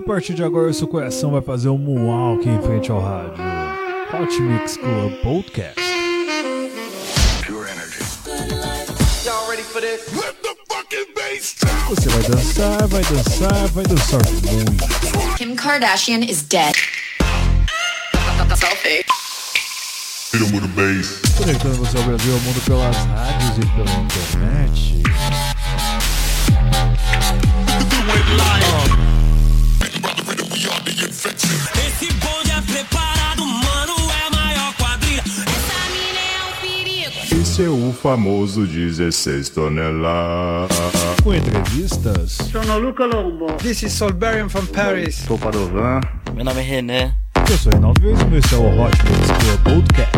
A partir de agora, seu coração vai fazer um moonwalk em frente ao rádio. Hot Mix Club Podcast. Pure energy. Y'all ready for this? Let the fucking bass Você vai dançar, vai dançar, vai dançar muito. Kim Kardashian is dead. Selfie. Hit 'em with a bass. Conectando você ao Brasil e ao mundo pelas rádios e pela internet. Famoso 16 toneladas. Com entrevistas, Sono Luca Lombo. This is Solberian from Paris. Sou Padovan. Meu nome é René. eu sou Reinaldo Reis e esse é o Hot Mix Club Podcast.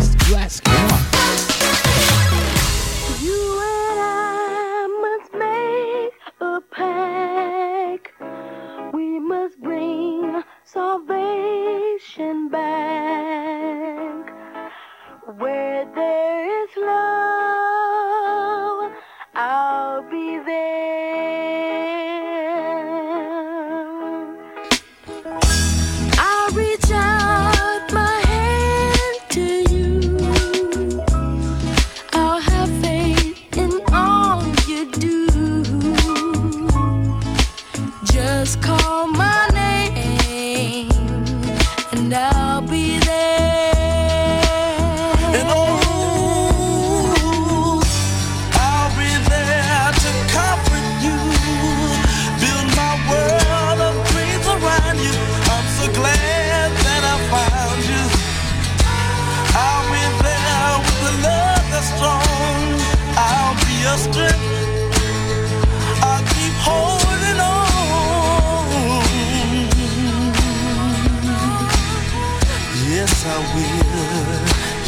Will.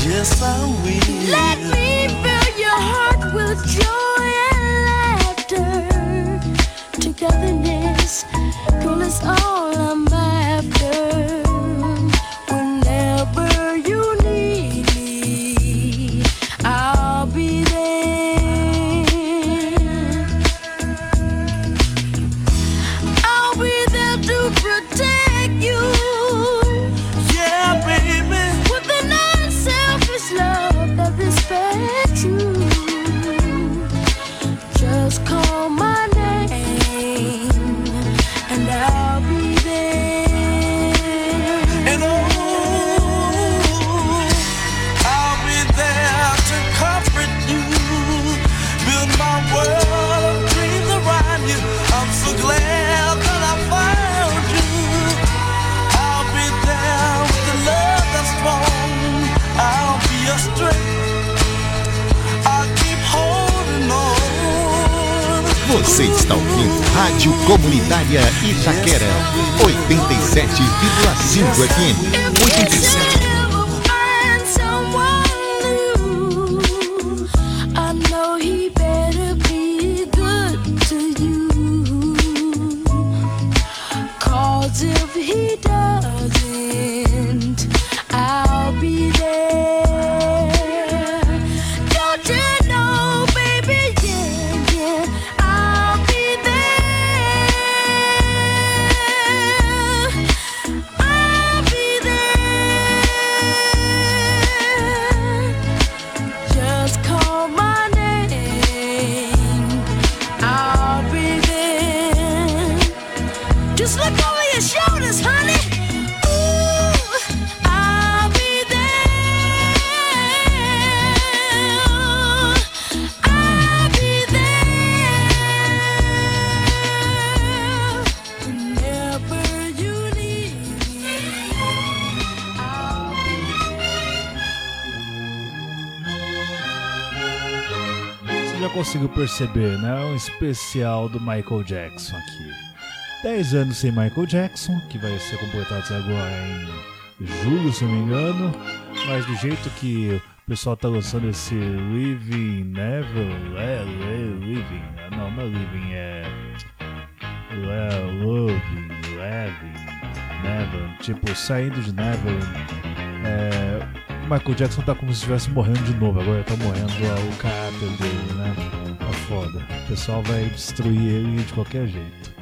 Yes, I will. Let me fill your heart with joy and laughter. Togetherness, girl, is all Rádio Comunitária Itaquera 87,5 FM. 87. Find someone new. Perceber, né? Um especial do Michael Jackson aqui. 10 anos sem Michael Jackson, que vai ser completados agora em julho, se não me engano. Mas do jeito que o pessoal tá lançando esse Living Never, é, é, Living, não, não é Living, é, é Loving, Living, Never, tipo, saindo de Never, é, Michael Jackson tá como se estivesse morrendo de novo, agora tá morrendo ó, o caráter dele, né? foda. O pessoal vai destruir ele de qualquer jeito.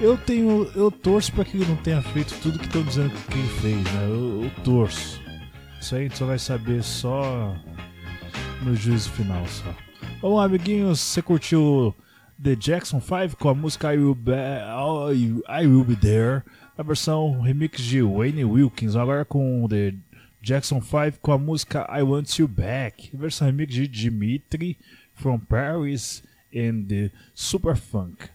Eu tenho. Eu torço para que ele não tenha feito tudo que estão dizendo que ele fez, né? Eu, eu, torço. Isso aí a gente só vai saber só no juízo final só. Bom, amiguinhos, você curtiu The Jackson 5 com a música I Will Be, I Will Be There, a versão remix de Wayne Wilkins, agora com The Jackson 5 com a música I Want You Back, versão remix de Dimitri from Paris in the Super Funk.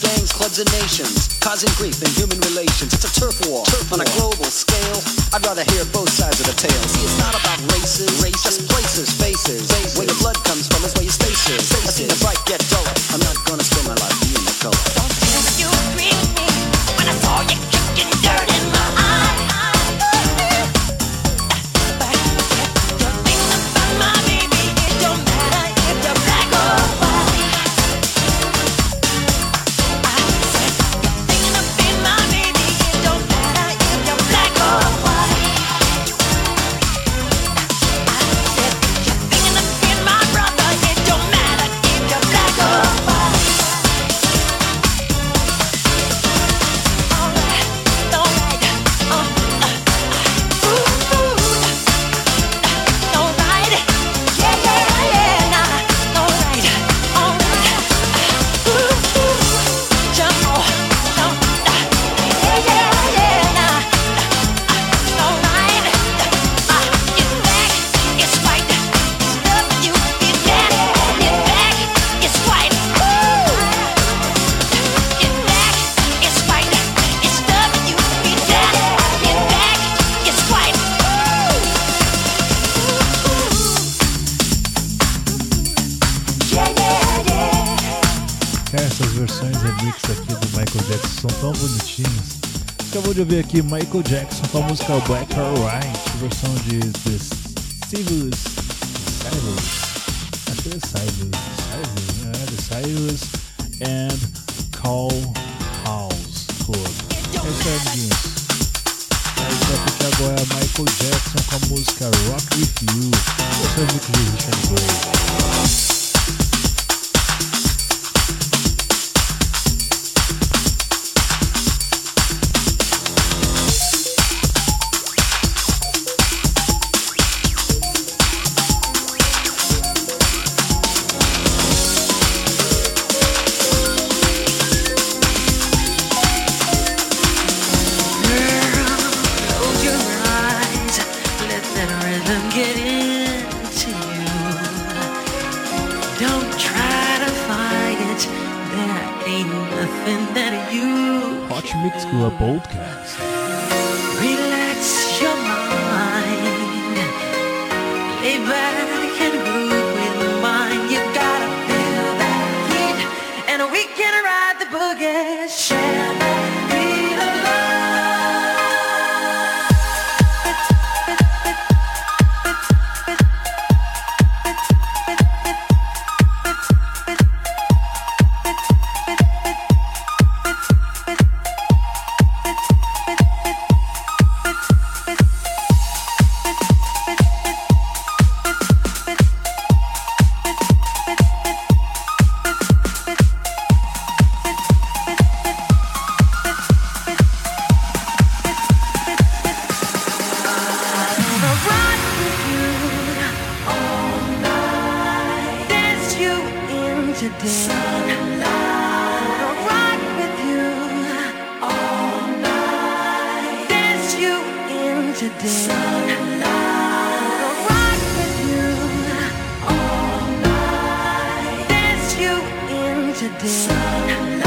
Gangs, clubs, and nations causing grief in human relations. It's a turf war turf on a global scale. I'd rather hear both sides of the tale. See, it's not about races, race, just places, faces. Where your blood comes from is where your space is. I see the bright get duller. I'm not gonna spend my life being a color. You agree with me when I saw you kicking dirt in my Michael Jackson com a música Black or White, versão de The Cyrus. Cyrus. Acho que é Cyrus. Cyrus, né? The Cyrus and Call House Club. É isso aí, amiguinhos. Aí vai ficar agora Michael Jackson com a música Rock With You, versão de Richard Gray. sunlight.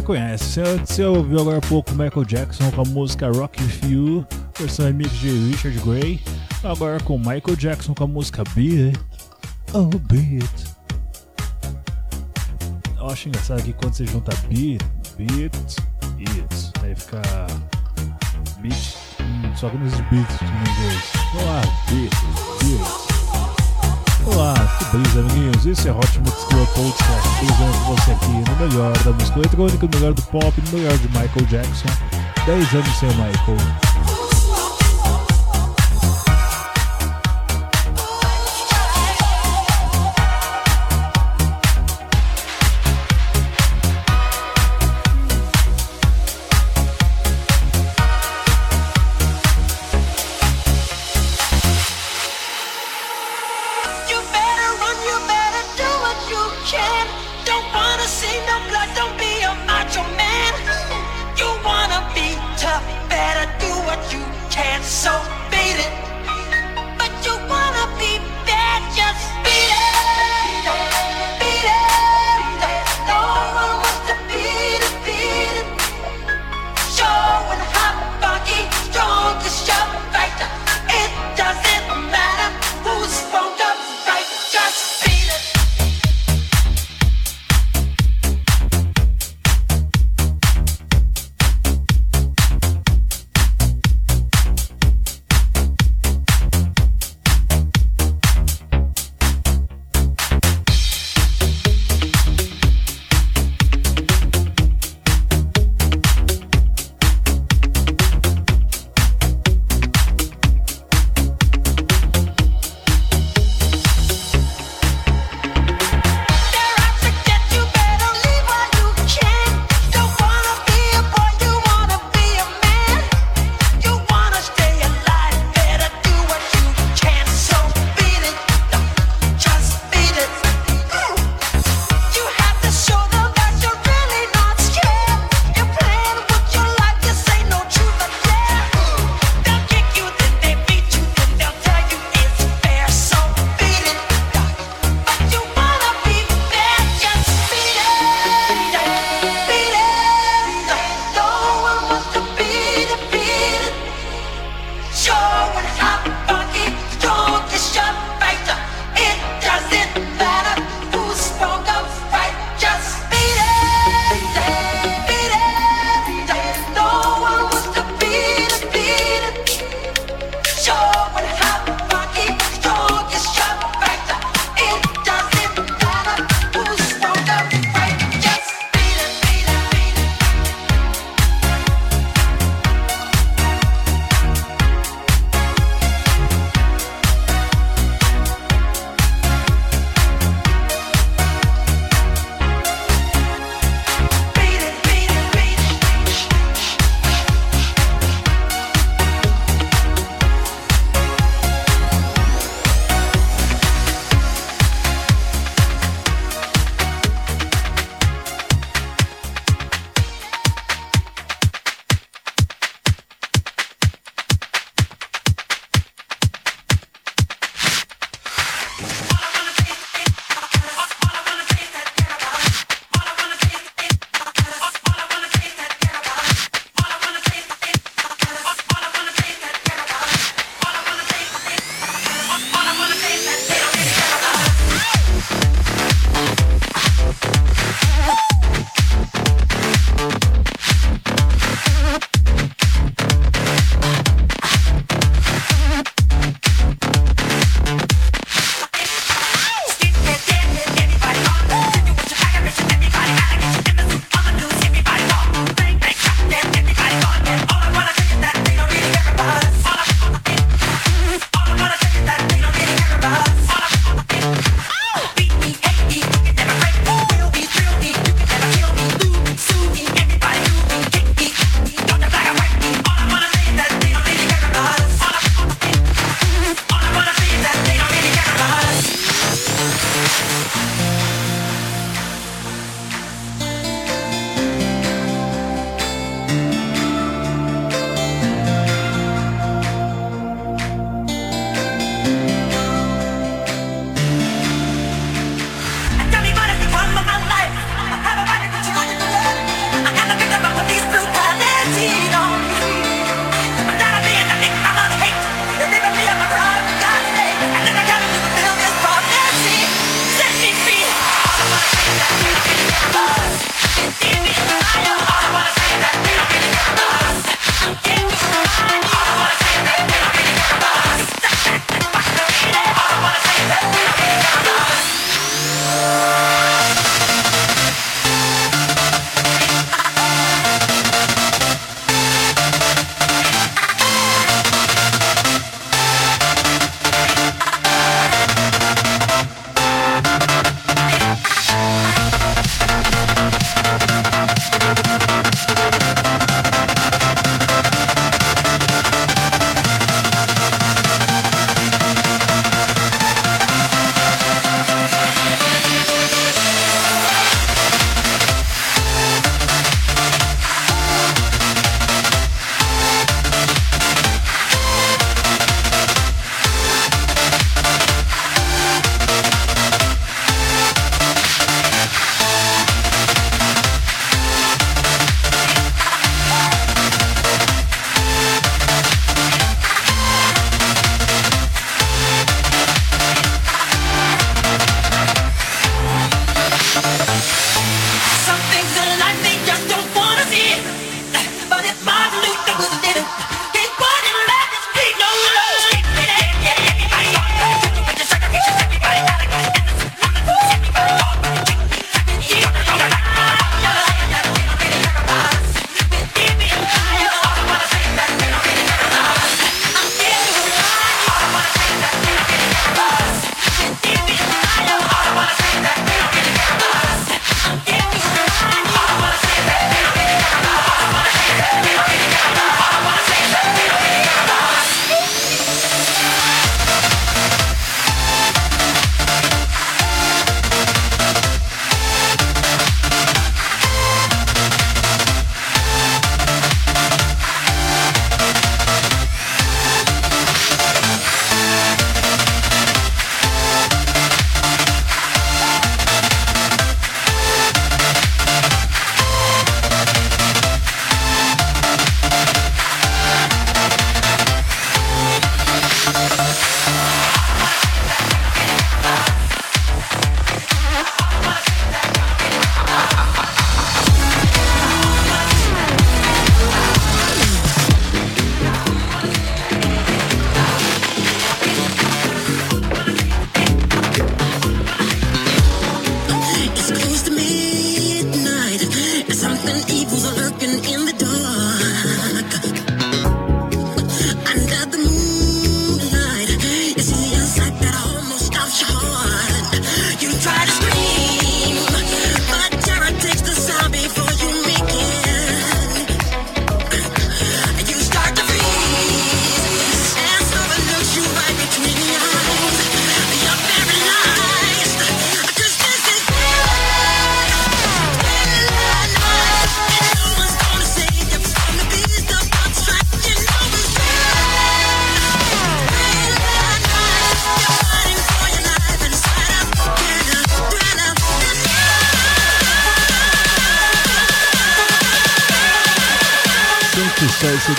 Você conhece. Você, você ouviu agora há pouco Michael Jackson com a música Rock With You, versão remix de Richard Gray. Agora com Michael Jackson com a música Beat. Oh, Beat. Eu acho engraçado que quando você junta beat, beat, it, aí fica beat, hum, só que nos beats em inglês. Olá, beat, beat. Olá, que brisa, amiguinhos. Esse é Hot Mix Club Podcast. Com você aqui no melhor da música eletrônica, no melhor do pop, no melhor de Michael Jackson. 10 anos sem o Michael.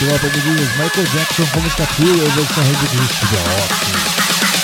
Muito bom, amiguinhos. Michael Jackson como Catula, eu vou estar de o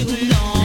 You know.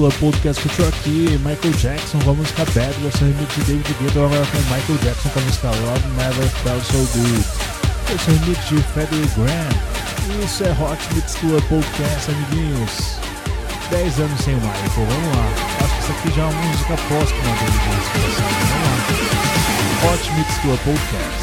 Club Podcast curtiu aqui Michael Jackson com a música Bad, versão remix de David Guetta, agora com Michael Jackson com a música Love Never Felt So Good, versão remix de Freddie Graham. Isso é Hot Mix Club Podcast, amiguinhos. 10 anos sem Michael, vamos lá. Acho que isso aqui já é uma música póstuma dele. Vamos lá. Hot Mix Club Podcast.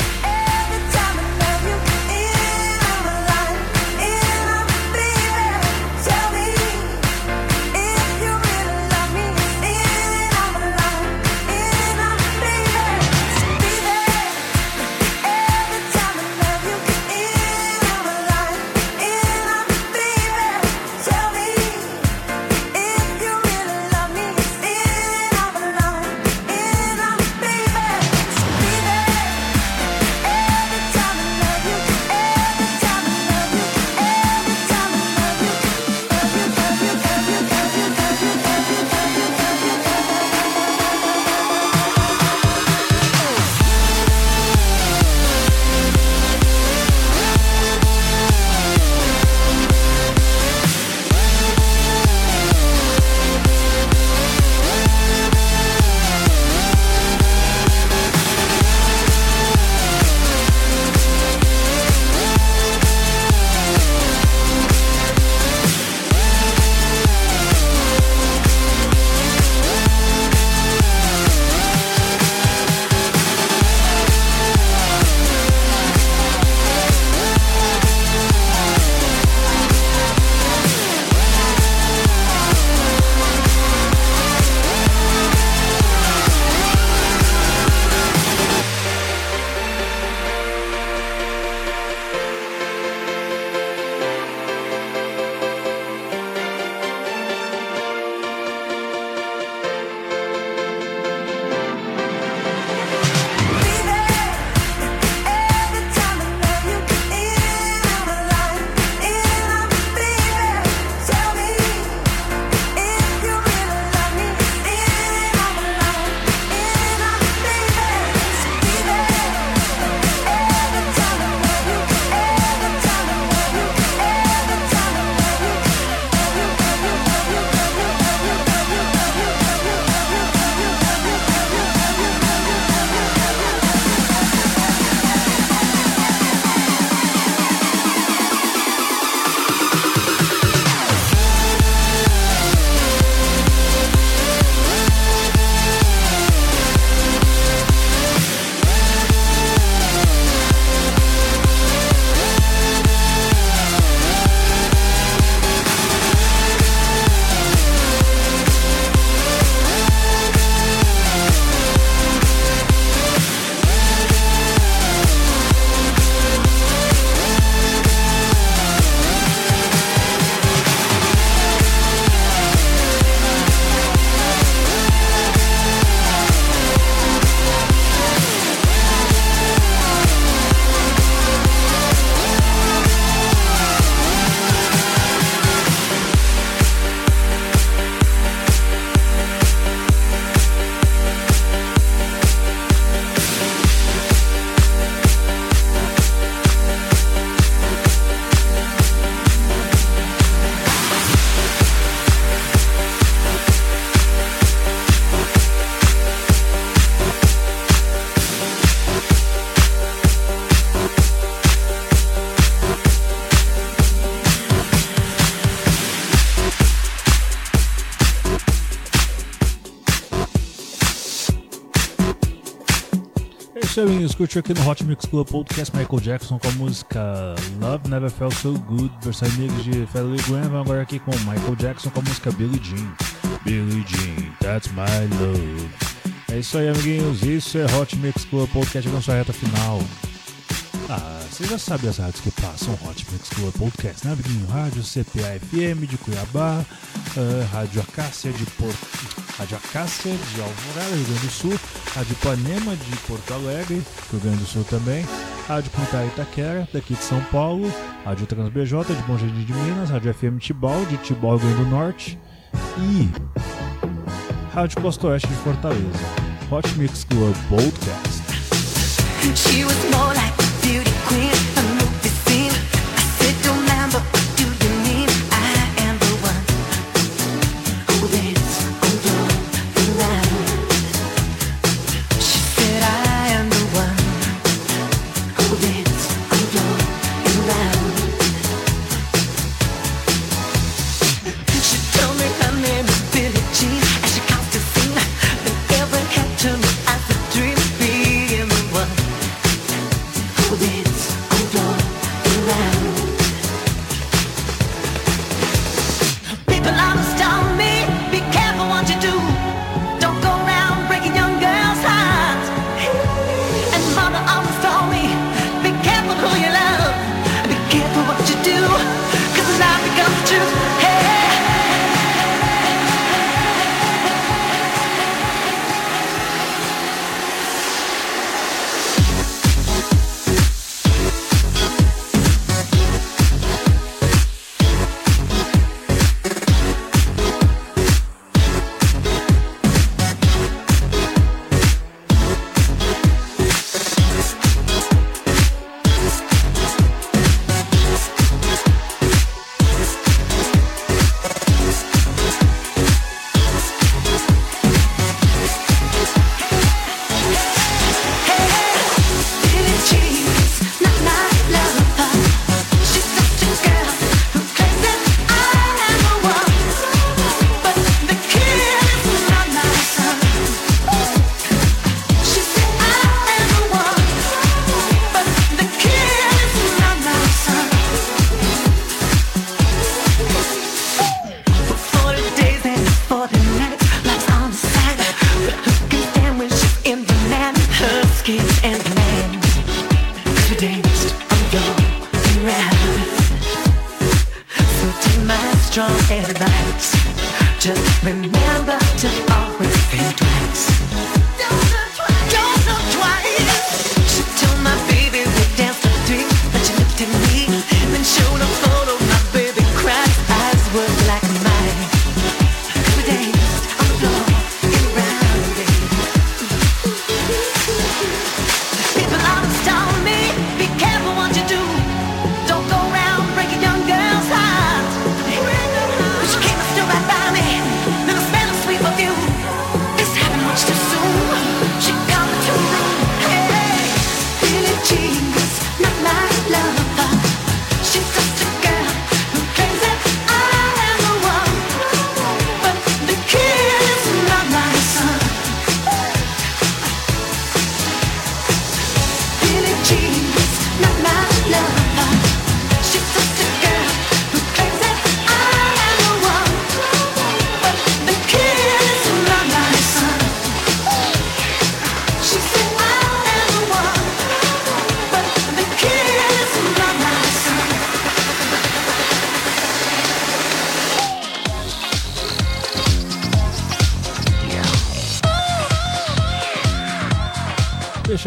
Amigos. Curtiu aqui no Hot Mix Club Podcast Michael Jackson com a música Love Never Felt So Good, versão remix de Freddie Graham. Vamos agora aqui com Michael Jackson com a música Billie Jean. Billie Jean, That's My Love. É isso aí, amiguinhos. Isso é Hot Mix Club Podcast com sua reta final. Ah, você já sabe as rádios que passam Hot Mix Club Podcast, né, amiguinho? Rádio CPA FM de Cuiabá, ah, Rádio Acácia de Porto. Rádio Acácia de Alvorada, Rio Grande do Sul, Rádio Panema de Porto Alegre, Rio Grande do Sul também, Rádio Comunitária Itaquera, daqui de São Paulo, Rádio TransBJ de Bom Jardim de Minas, Rádio FM Tibau de Tibau, Rio Grande do Norte e Rádio Costa Oeste de Fortaleza. Hot Mix Club Podcast. Queen,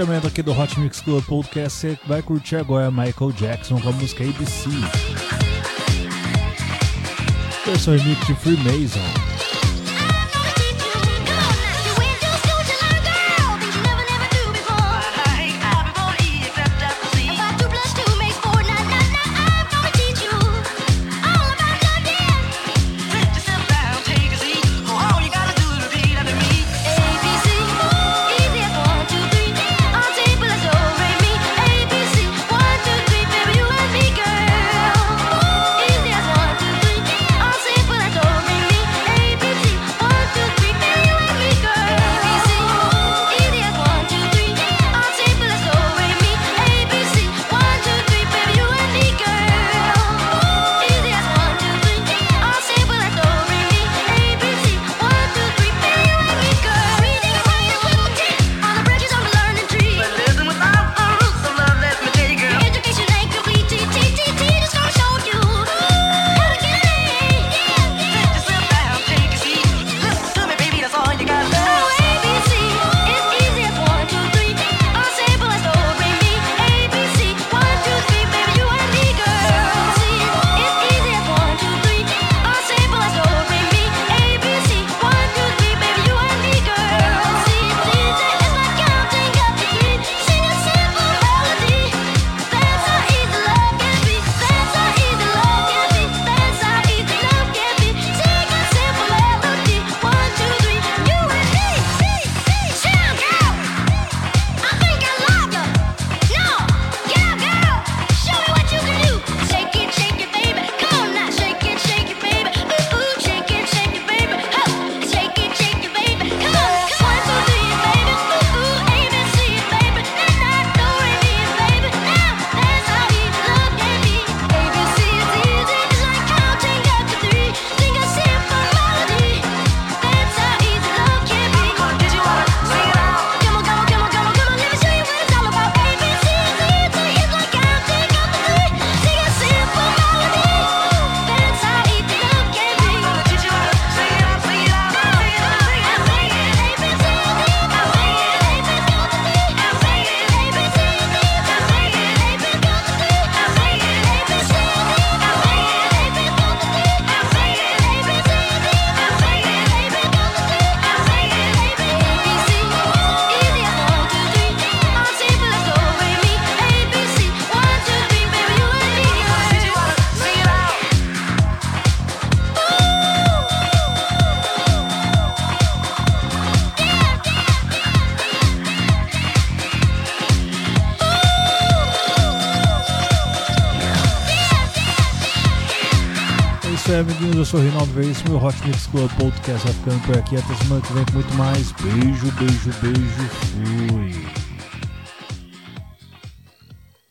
fechamento aqui do Hot Mix Club Podcast, você vai curtir agora Michael Jackson com a música ABC. Versão remix de Freemason. vez, meu Hot Mix Club Podcast vai ficando por aqui. Até semana que vem com muito mais. Beijo, beijo, beijo. Fui.